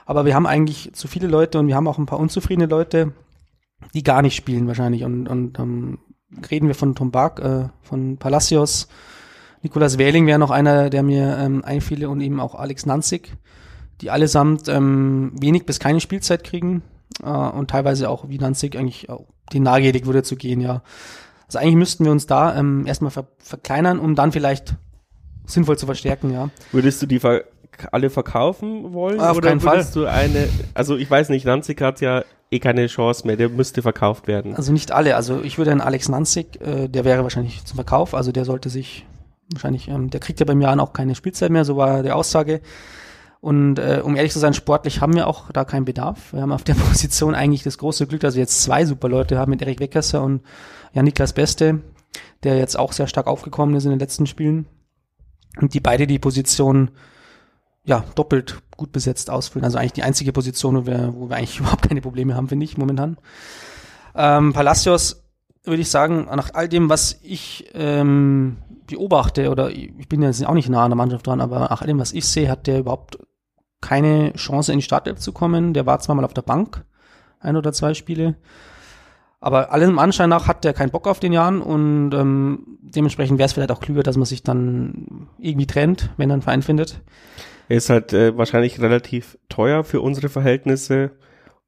Aber wir haben eigentlich zu viele Leute und wir haben auch ein paar unzufriedene Leute, die gar nicht spielen wahrscheinlich. Und, und ähm, reden wir von Tom Bark, äh, von Palacios, Nikolas Wähling wäre noch einer, der mir ähm, einfiele und eben auch Alex Nanzig, die allesamt ähm, wenig bis keine Spielzeit kriegen äh, und teilweise auch wie Nanzig eigentlich auch die nahegelegt wurde zu gehen, ja. Also eigentlich müssten wir uns da ähm, erstmal ver verkleinern, um dann vielleicht sinnvoll zu verstärken, ja. Würdest du die ver alle verkaufen wollen? Auf oder keinen Fall. würdest du eine, also ich weiß nicht, Nanzig hat ja eh keine Chance mehr, der müsste verkauft werden. Also nicht alle. Also ich würde einen Alex Nanzig, äh, der wäre wahrscheinlich zum Verkauf. Also der sollte sich wahrscheinlich, ähm, der kriegt ja beim Jahren auch keine Spielzeit mehr, so war die Aussage. Und äh, um ehrlich zu sein, sportlich haben wir auch da keinen Bedarf. Wir haben auf der Position eigentlich das große Glück, dass wir jetzt zwei super Leute haben mit Erik Weckerser und Jan Niklas Beste, der jetzt auch sehr stark aufgekommen ist in den letzten Spielen. Und die beide die Position ja doppelt gut besetzt ausfüllen. Also eigentlich die einzige Position, wo wir, wo wir eigentlich überhaupt keine Probleme haben, finde ich, momentan. Ähm, Palacios würde ich sagen, nach all dem, was ich ähm, beobachte, oder ich bin jetzt auch nicht nah an der Mannschaft dran, aber nach all dem, was ich sehe, hat der überhaupt keine Chance in die Startelf zu kommen. Der war zwar mal auf der Bank, ein oder zwei Spiele, aber allem Anschein nach hat der keinen Bock auf den Jahren und ähm, dementsprechend wäre es vielleicht auch klüger, dass man sich dann irgendwie trennt, wenn er einen Verein findet. Er ist halt äh, wahrscheinlich relativ teuer für unsere Verhältnisse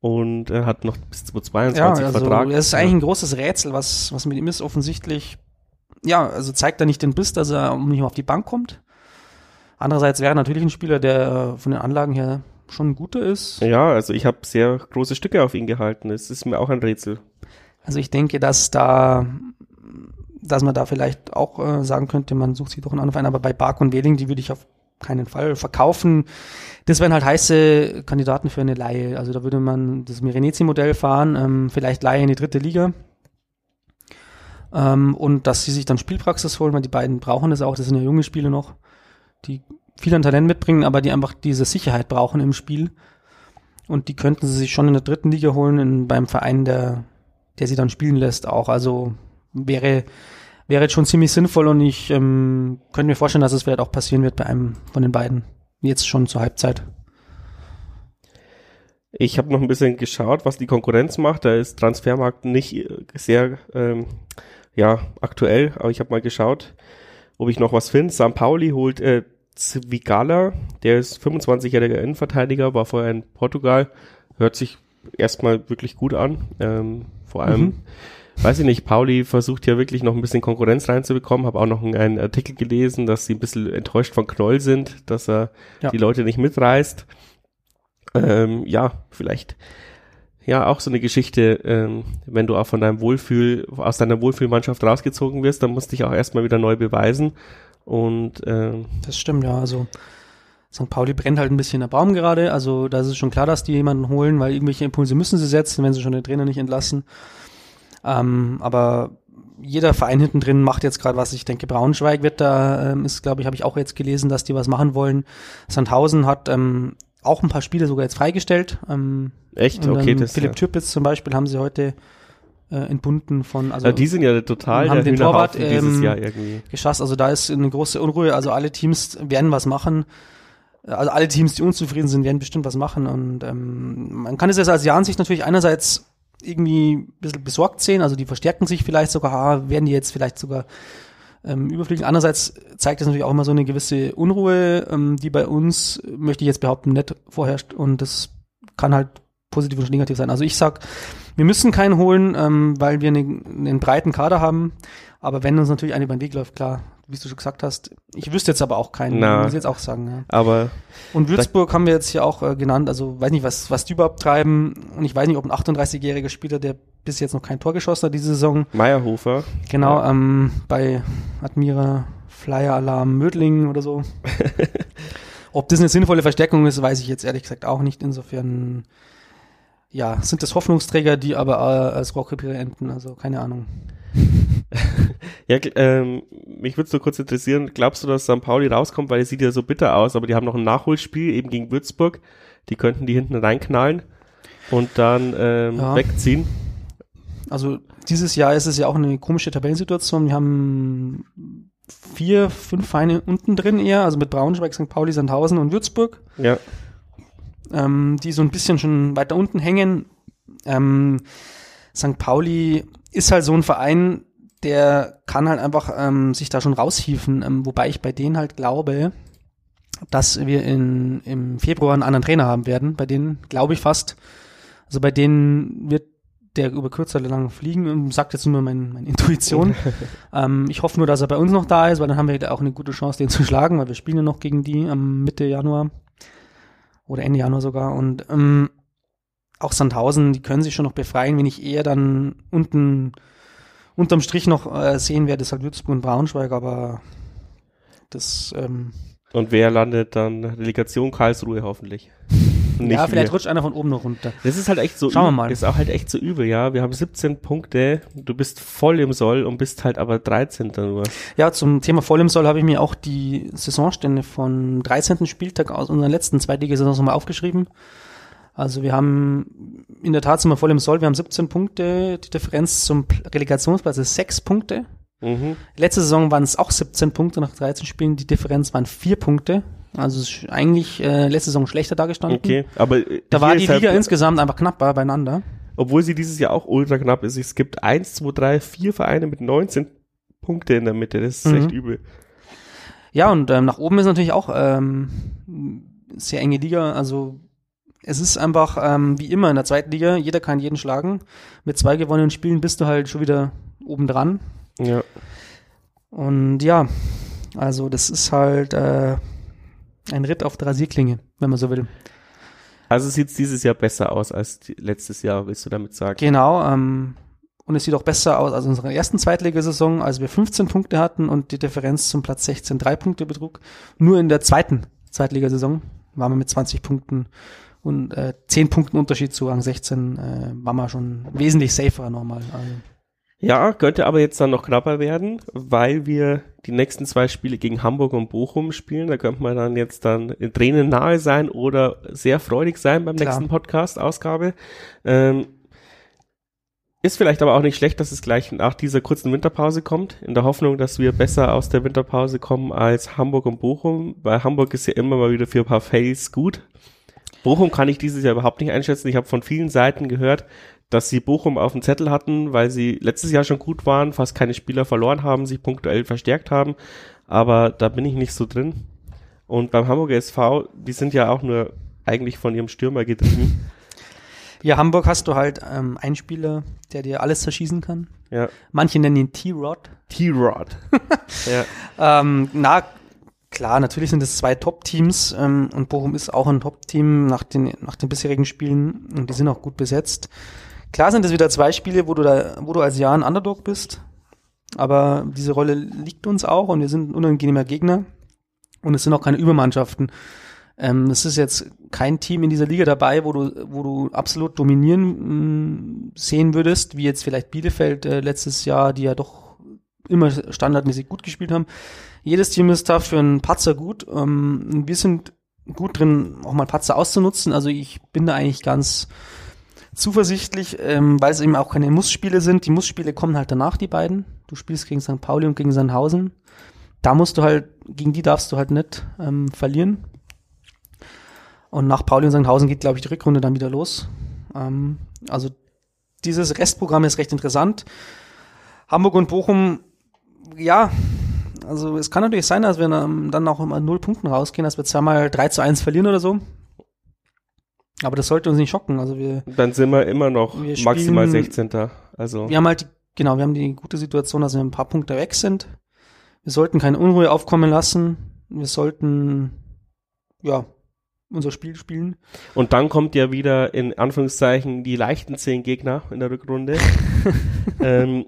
und er hat noch bis 2022 Ja, also Vertrag. es ist eigentlich ein großes Rätsel, was, was mit ihm ist. Offensichtlich, ja, also zeigt er nicht den Biss, dass er nicht mehr auf die Bank kommt. Andererseits wäre er natürlich ein Spieler, der von den Anlagen her schon ein guter ist. ja, also ich habe sehr große Stücke auf ihn gehalten. Es ist mir auch ein Rätsel. Also ich denke, dass da, dass man da vielleicht auch äh, sagen könnte, man sucht sich doch einen anderen Verein, aber bei Bark und Wehling, die würde ich auf keinen Fall verkaufen. Das wären halt heiße Kandidaten für eine Laie. Also da würde man das Mirenezi-Modell fahren, ähm, vielleicht Laie in die dritte Liga. Ähm, und dass sie sich dann Spielpraxis holen, weil die beiden brauchen das auch, das sind ja junge Spiele noch, die viel an Talent mitbringen, aber die einfach diese Sicherheit brauchen im Spiel. Und die könnten sie sich schon in der dritten Liga holen, in, beim Verein, der, der sie dann spielen lässt, auch. Also wäre, wäre jetzt schon ziemlich sinnvoll und ich ähm, könnte mir vorstellen, dass es vielleicht auch passieren wird bei einem von den beiden. Jetzt schon zur Halbzeit. Ich habe noch ein bisschen geschaut, was die Konkurrenz macht. Da ist Transfermarkt nicht äh, sehr ähm, ja, aktuell, aber ich habe mal geschaut, ob ich noch was finde. St. Pauli holt äh, Zwigala, der ist 25-jähriger Innenverteidiger, war vorher in Portugal, hört sich erstmal wirklich gut an. Ähm, vor allem, Mhm. weiß ich nicht, Pauli versucht ja wirklich noch ein bisschen Konkurrenz reinzubekommen. Habe auch noch einen Artikel gelesen, dass sie ein bisschen enttäuscht von Knoll sind, dass er Ja. die Leute nicht mitreißt. Ähm, ja, vielleicht ja auch so eine Geschichte, ähm, wenn du auch von deinem Wohlfühl, aus deiner Wohlfühlmannschaft rausgezogen wirst, dann musst du dich auch erstmal wieder neu beweisen. Und ähm, Das stimmt, ja. Also St. Pauli brennt halt ein bisschen der Baum gerade. Also da ist es schon klar, dass die jemanden holen, weil irgendwelche Impulse müssen sie setzen, wenn sie schon den Trainer nicht entlassen. Ähm, aber jeder Verein hinten drin macht jetzt gerade was. Ich denke, Braunschweig wird da, ähm, ist, glaube ich, habe ich auch jetzt gelesen, dass die was machen wollen. Sandhausen hat ähm, auch ein paar Spiele sogar jetzt freigestellt. Ähm, echt, okay, das Philipp ja. Türpitz zum Beispiel haben sie heute äh, entbunden von, also ja, die sind ja total haben den Torwart Hühnerhaufen dieses ähm, Jahr irgendwie. geschasst. Also da ist eine große Unruhe. Also alle Teams werden was machen. Also alle Teams, die unzufrieden sind, werden bestimmt was machen. Und ähm, man kann es jetzt als Jahr sich natürlich einerseits irgendwie ein bisschen besorgt sehen. Also die verstärken sich vielleicht sogar, ah, werden die jetzt vielleicht sogar ähm, überfliegen. Andererseits zeigt das natürlich auch immer so eine gewisse Unruhe, ähm, die bei uns, möchte ich jetzt behaupten, nicht vorherrscht. Und das kann halt positiv und negativ sein. Also ich sag, wir müssen keinen holen, ähm, weil wir einen, einen breiten Kader haben. Aber wenn uns natürlich eine den Weg läuft, klar, wie du schon gesagt hast. Ich wüsste jetzt aber auch keinen, Na. muss ich jetzt auch sagen. Ja. Aber Und Würzburg haben wir jetzt hier auch äh, genannt, also weiß nicht, was, was die überhaupt treiben. Und ich weiß nicht, ob ein 38-jähriger Spieler, der bis jetzt noch kein Tor geschossen hat diese Saison, Meierhofer, genau, ähm, bei Admira Flyer Alarm Mödling oder so. ob das eine sinnvolle Verstärkung ist, weiß ich jetzt ehrlich gesagt auch nicht. Insofern, ja, sind das Hoffnungsträger, die aber äh, als Rohrkrepierer enden, also keine Ahnung. Ja, ähm, mich würde nur kurz interessieren, glaubst du, dass St. Pauli rauskommt, weil es sieht ja so bitter aus, aber die haben noch ein Nachholspiel eben gegen Würzburg, die könnten die hinten reinknallen und dann ähm, Ja. wegziehen. Also dieses Jahr ist es ja auch eine komische Tabellensituation. Wir haben vier, fünf Vereine unten drin eher, also mit Braunschweig, St. Pauli, Sandhausen und Würzburg, Ja, ähm, die so ein bisschen schon weiter unten hängen. Ähm, St. Pauli ist halt so ein Verein, der kann halt einfach ähm, sich da schon raushieven, ähm, wobei ich bei denen halt glaube, dass wir in, im Februar einen anderen Trainer haben werden. Bei denen glaube ich fast. Also bei denen wird der über kurz oder lang fliegen und sagt jetzt nur mein, meine Intuition. ähm, ich hoffe nur, dass er bei uns noch da ist, weil dann haben wir auch eine gute Chance, den zu schlagen, weil wir spielen ja noch gegen die am Mitte Januar oder Ende Januar sogar. Und ähm, auch Sandhausen, die können sich schon noch befreien, wenn ich eher dann unten unterm Strich noch äh, sehen werde, ist halt Würzburg und Braunschweig, aber das ähm, und wer landet dann? Relegation Karlsruhe hoffentlich. Nicht ja, vielleicht wir. rutscht einer von oben noch runter. Das ist halt echt so Schauen wir mal. Das ist auch halt echt so übel, ja. Wir haben 17 Punkte, du bist voll im Soll und bist halt aber 13. nur. Ja, zum Thema voll im Soll habe ich mir auch die Saisonstände von 13. Spieltag aus unserer letzten Zweitligasaison nochmal aufgeschrieben. Also wir haben in der Tat sind wir voll im Soll, wir haben 17 Punkte, die Differenz zum Pl- Relegationsplatz ist 6 Punkte. Mhm. Letzte Saison waren es auch 17 Punkte nach 13 Spielen, die Differenz waren 4 Punkte. Also eigentlich äh, letzte Saison schlechter dargestanden. Okay, aber äh, Da war die halt- Liga insgesamt einfach knapper beieinander. obwohl sie dieses Jahr auch ultra knapp ist. Es gibt eins, zwei, drei, vier Vereine mit 19 Punkte in der Mitte. Das ist Mhm. echt übel. Ja, und ähm, nach oben ist natürlich auch ähm, sehr enge Liga. Also es ist einfach ähm, wie immer in der zweiten Liga, jeder kann jeden schlagen. Mit zwei gewonnenen Spielen bist du halt schon wieder oben dran. Ja. Und ja, also das ist halt äh, ein Ritt auf der Rasierklinge, wenn man so will. Also sieht es dieses Jahr besser aus als letztes Jahr, willst du damit sagen? Genau, ähm, und es sieht auch besser aus als in unserer ersten Zweitligasaison, als wir 15 Punkte hatten und die Differenz zum Platz 16 drei Punkte betrug. Nur in der zweiten Zweitligasaison waren wir mit 20 Punkten und äh, 10 Punkten Unterschied zu Rang 16 äh, waren wir schon wesentlich safer nochmal. Also, Ja, könnte aber jetzt dann noch knapper werden, weil wir die nächsten zwei Spiele gegen Hamburg und Bochum spielen. Da könnte man dann jetzt dann in Tränen nahe sein oder sehr freudig sein beim Klar. nächsten Podcast-Ausgabe. Ähm, ist vielleicht aber auch nicht schlecht, dass es gleich nach dieser kurzen Winterpause kommt, in der Hoffnung, dass wir besser aus der Winterpause kommen als Hamburg und Bochum, weil Hamburg ist ja immer mal wieder für ein paar Fails gut. Bochum kann ich dieses Jahr überhaupt nicht einschätzen. Ich habe von vielen Seiten gehört, dass sie Bochum auf dem Zettel hatten, weil sie letztes Jahr schon gut waren, fast keine Spieler verloren haben, sich punktuell verstärkt haben. Aber da bin ich nicht so drin. Und beim Hamburger SV, die sind ja auch nur eigentlich von ihrem Stürmer getrieben. ja, Hamburg hast du halt ähm, einen Spieler, der dir alles zerschießen kann. Ja. Manche nennen ihn T-Rod. T-Rod. ja. Ähm, na, klar, natürlich sind es zwei Top-Teams ähm, und Bochum ist auch ein Top-Team nach den, nach den bisherigen Spielen und die sind auch gut besetzt. Klar sind es wieder zwei Spiele, wo du da, wo du als Jahr ein Underdog bist, aber diese Rolle liegt uns auch und wir sind ein unangenehmer Gegner und es sind auch keine Übermannschaften. Ähm, es ist jetzt kein Team in dieser Liga dabei, wo du, wo du absolut dominieren mh, sehen würdest, wie jetzt vielleicht Bielefeld äh, letztes Jahr, die ja doch immer standardmäßig gut gespielt haben. Jedes Team ist da für einen Patzer gut. Ähm, wir sind gut drin, auch mal Patzer auszunutzen. Also ich bin da eigentlich ganz zuversichtlich, ähm, weil es eben auch keine Mussspiele sind. Die Mussspiele kommen halt danach, die beiden. Du spielst gegen St. Pauli und gegen Sandhausen. Da musst du halt, gegen die darfst du halt nicht ähm, verlieren. Und nach Pauli und Sandhausen geht, glaube ich, die Rückrunde dann wieder los. Ähm, also dieses Restprogramm ist recht interessant. Hamburg und Bochum, ja, also es kann natürlich sein, dass wir dann auch immer null Punkten rausgehen, dass wir zweimal 3 zu 1 verlieren oder so. Aber das sollte uns nicht schocken. Also wir, Dann sind wir immer noch Wir maximal spielen- 16. Also wir haben halt, die, genau, wir haben die gute Situation, dass wir ein paar Punkte weg sind. Wir sollten keine Unruhe aufkommen lassen. Wir sollten, ja, unser Spiel spielen. und dann kommt ja wieder in Anführungszeichen die leichten zehn Gegner in der Rückrunde, ähm,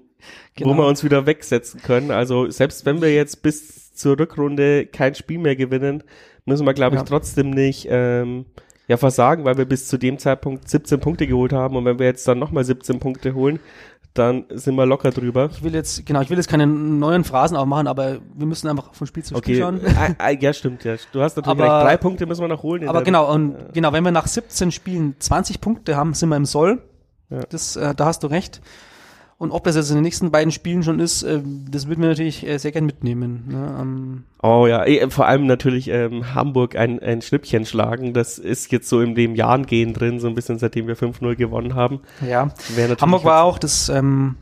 wo Genau. wir uns wieder wegsetzen können. Also selbst wenn wir jetzt bis zur Rückrunde kein Spiel mehr gewinnen, müssen wir glaube ich Ja. trotzdem nicht ähm, ja versagen, weil wir bis zu dem Zeitpunkt 17 Punkte geholt haben und wenn wir jetzt dann nochmal 17 Punkte holen, dann sind wir locker drüber. Ich will jetzt, genau, ich will jetzt keine neuen Phrasen aufmachen, aber wir müssen einfach von Spiel zu Spiel Okay, schauen. Ah, ah, ja stimmt, ja. Du hast natürlich Aber- recht. Drei Punkte müssen wir noch holen. Aber genau, und genau, wenn wir nach 17 Spielen 20 Punkte haben, sind wir im Soll. Ja. Das, äh, da hast du recht. Und ob das jetzt in den nächsten beiden Spielen schon ist, äh, das würden wir natürlich äh, sehr gern mitnehmen. Ne? Ähm, Oh ja, eh, vor allem natürlich ähm, Hamburg ein, ein Schnippchen schlagen. Das ist jetzt so in dem Jahren gehen drin, so ein bisschen seitdem wir 5-0 gewonnen haben. ja. Hamburg war auch das ähm,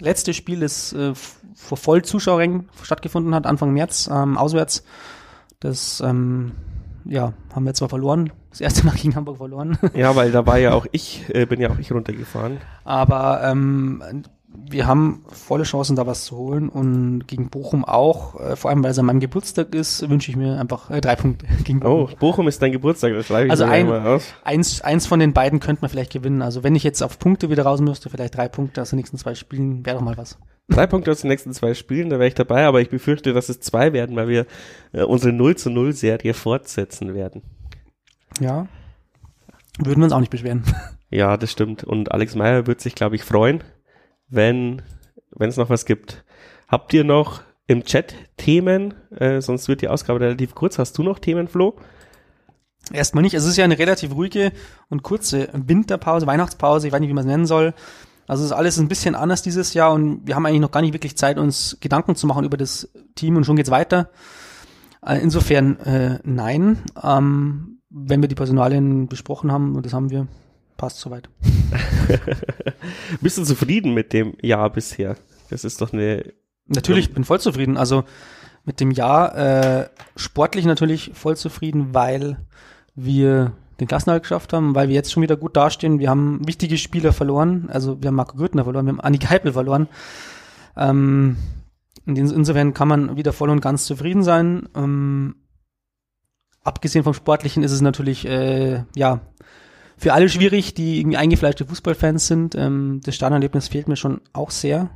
letzte Spiel, das äh, vor Vollzuschauerrängen stattgefunden hat, Anfang März, ähm, auswärts. Das ähm, ja, haben wir zwar verloren, das erste Mal gegen Hamburg verloren. Ja, weil da war ja auch ich, äh, bin ja auch ich runtergefahren. Aber ähm, wir haben volle Chancen, da was zu holen. Und gegen Bochum auch, äh, vor allem weil es an meinem Geburtstag ist, wünsche ich mir einfach äh, drei Punkte gegen Oh, Bochum. Bochum ist dein Geburtstag, das schreibe ich Also mir ein- mal aus. Eins, eins von den beiden könnte man vielleicht gewinnen. Also wenn ich jetzt auf Punkte wieder raus müsste, vielleicht drei Punkte aus den nächsten zwei Spielen, wäre doch mal was. Drei Punkte aus den nächsten zwei Spielen, da wäre ich dabei, aber ich befürchte, dass es zwei werden, weil wir äh, unsere 0 zu 0 Serie fortsetzen werden. Ja. Würden wir uns auch nicht beschweren. Ja, das stimmt. Und Alex Meyer wird sich, glaube ich, freuen, wenn wenn es noch was gibt. Habt ihr noch im Chat Themen? Äh, sonst wird die Ausgabe relativ kurz. Hast du noch Themen, Flo? Erstmal nicht. Es ist ja eine relativ ruhige und kurze Winterpause, Weihnachtspause, ich weiß nicht, wie man es nennen soll. Also es ist alles ein bisschen anders dieses Jahr und wir haben eigentlich noch gar nicht wirklich Zeit, uns Gedanken zu machen über das Team und schon geht's weiter. Äh, Insofern äh, nein. Ähm, wenn wir die Personalien besprochen haben, und das haben wir, passt soweit. Bist du zufrieden mit dem Jahr bisher? Das ist doch eine. Natürlich, ich bin voll zufrieden. Also mit dem Jahr äh, sportlich natürlich voll zufrieden, weil wir den Klassenerhalt geschafft haben, weil wir jetzt schon wieder gut dastehen. Wir haben wichtige Spieler verloren. Also wir haben Marco Gürtner verloren, wir haben Anni Geipel verloren. Ähm, in den- insofern kann man wieder voll und ganz zufrieden sein. Ähm, abgesehen vom Sportlichen ist es natürlich, äh, ja, für alle schwierig, die irgendwie eingefleischte Fußballfans sind. Ähm, das Stadionerlebnis fehlt mir schon auch sehr.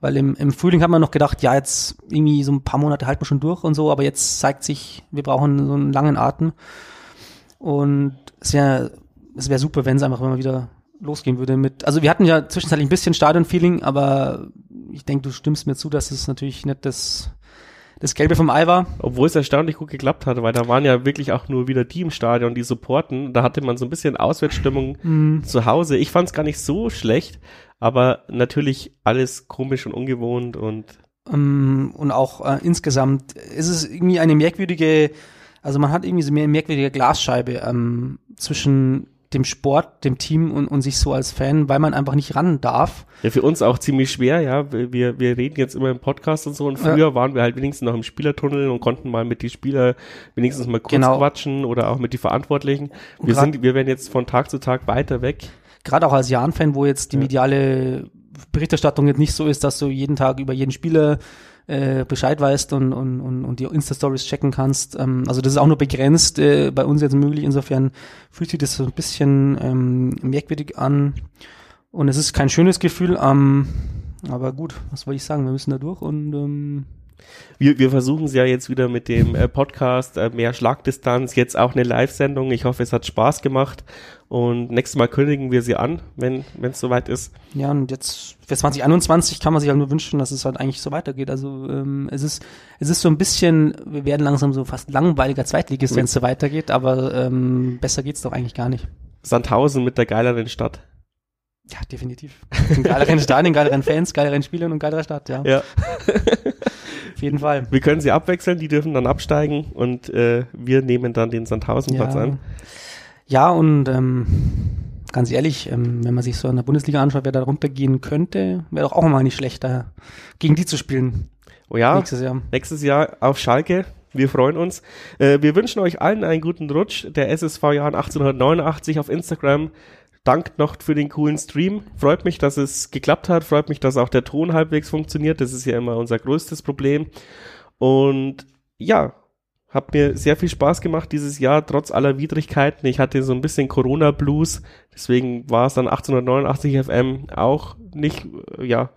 Weil im, im Frühling hat man noch gedacht, ja, jetzt irgendwie so ein paar Monate halten wir schon durch und so, aber jetzt zeigt sich, wir brauchen so einen langen Atem. Und es wäre es wäre super, wenn es einfach mal wieder losgehen würde mit. Also wir hatten ja zwischenzeitlich ein bisschen Stadion-Feeling, aber ich denke, du stimmst mir zu, dass es natürlich nicht das, das Gelbe vom Ei war. Obwohl es erstaunlich gut geklappt hat, weil da waren ja wirklich auch nur wieder die im Stadion, die supporten. Da hatte man so ein bisschen Auswärtsstimmung zu Hause. Ich fand es gar nicht so schlecht, aber natürlich alles komisch und ungewohnt und Ähm, und auch äh, insgesamt ist es irgendwie eine merkwürdige, also man hat irgendwie so eine merkwürdige Glasscheibe ähm, zwischen dem Sport, dem Team und, und sich so als Fan, weil man einfach nicht ran darf. Ja, für uns auch ziemlich schwer, ja. Wir, wir reden jetzt immer im Podcast und so und früher waren wir halt wenigstens noch im Spielertunnel und konnten mal mit die Spieler wenigstens mal kurz Genau. quatschen oder auch mit die Verantwortlichen. Wir sind, wir werden jetzt von Tag zu Tag weiter weg. Gerade auch als Jan-Fan, wo jetzt die mediale Berichterstattung jetzt nicht so ist, dass du jeden Tag über jeden Spieler äh, Bescheid weißt und, und, und, und die Insta-Stories checken kannst. Ähm, also das ist auch nur begrenzt äh, bei uns jetzt möglich. Insofern fühlt sich das so ein bisschen ähm, merkwürdig an. Und es ist kein schönes Gefühl. Ähm, aber gut, was soll ich sagen? Wir müssen da durch und ähm, Wir, wir versuchen es ja jetzt wieder mit dem äh, Podcast, äh, mehr Schlagdistanz, jetzt auch eine Live-Sendung. Ich hoffe, es hat Spaß gemacht und nächstes Mal kündigen wir sie an, wenn es soweit ist. ja, und jetzt für 2021 kann man sich halt nur wünschen, dass es halt eigentlich so weitergeht. Also ähm, es ist es ist so ein bisschen, wir werden langsam so fast langweiliger Zweitligist, wenn es so weitergeht, aber ähm, besser geht's doch eigentlich gar nicht. Sandhausen mit der geileren Stadt. Ja, definitiv. Geileren Stadien, geileren Fans, geileren Spielern und geilerer Stadt, ja. Ja. Jeden Fall. Wir können sie abwechseln, die dürfen dann absteigen und äh, wir nehmen dann den Sandhausen-Platz ja. an. Ja, und ähm, ganz ehrlich, ähm, wenn man sich so in der Bundesliga anschaut, wer da runtergehen könnte, wäre doch auch mal nicht schlechter, gegen die zu spielen Oh ja, nächstes Jahr. nächstes Jahr auf Schalke. Wir freuen uns. Äh, wir wünschen euch allen einen guten Rutsch. Der SSV Jahren 1889 auf Instagram. Dankt noch für den coolen Stream. Freut mich, dass es geklappt hat. Freut mich, dass auch der Ton halbwegs funktioniert. Das ist ja immer unser größtes Problem. Und ja, hat mir sehr viel Spaß gemacht dieses Jahr, trotz aller Widrigkeiten. Ich hatte so ein bisschen Corona-Blues. Deswegen war es dann 1889 FM auch nicht, äh, ja,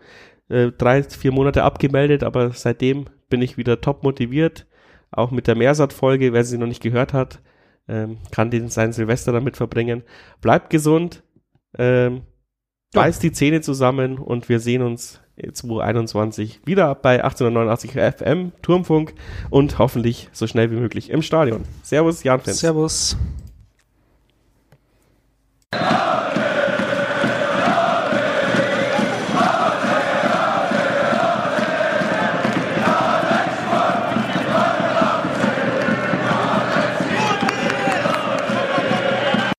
äh, drei, vier Monate abgemeldet. Aber seitdem bin ich wieder top motiviert. Auch mit der Mehrsat-Folge, wer sie noch nicht gehört hat, ähm, kann den sein Silvester damit verbringen. Bleibt gesund, ähm, ja. beißt die Zähne zusammen und wir sehen uns 2021 wieder bei 1889 FM Turmfunk und hoffentlich so schnell wie möglich im Stadion. Servus, Jan Fenz. Servus.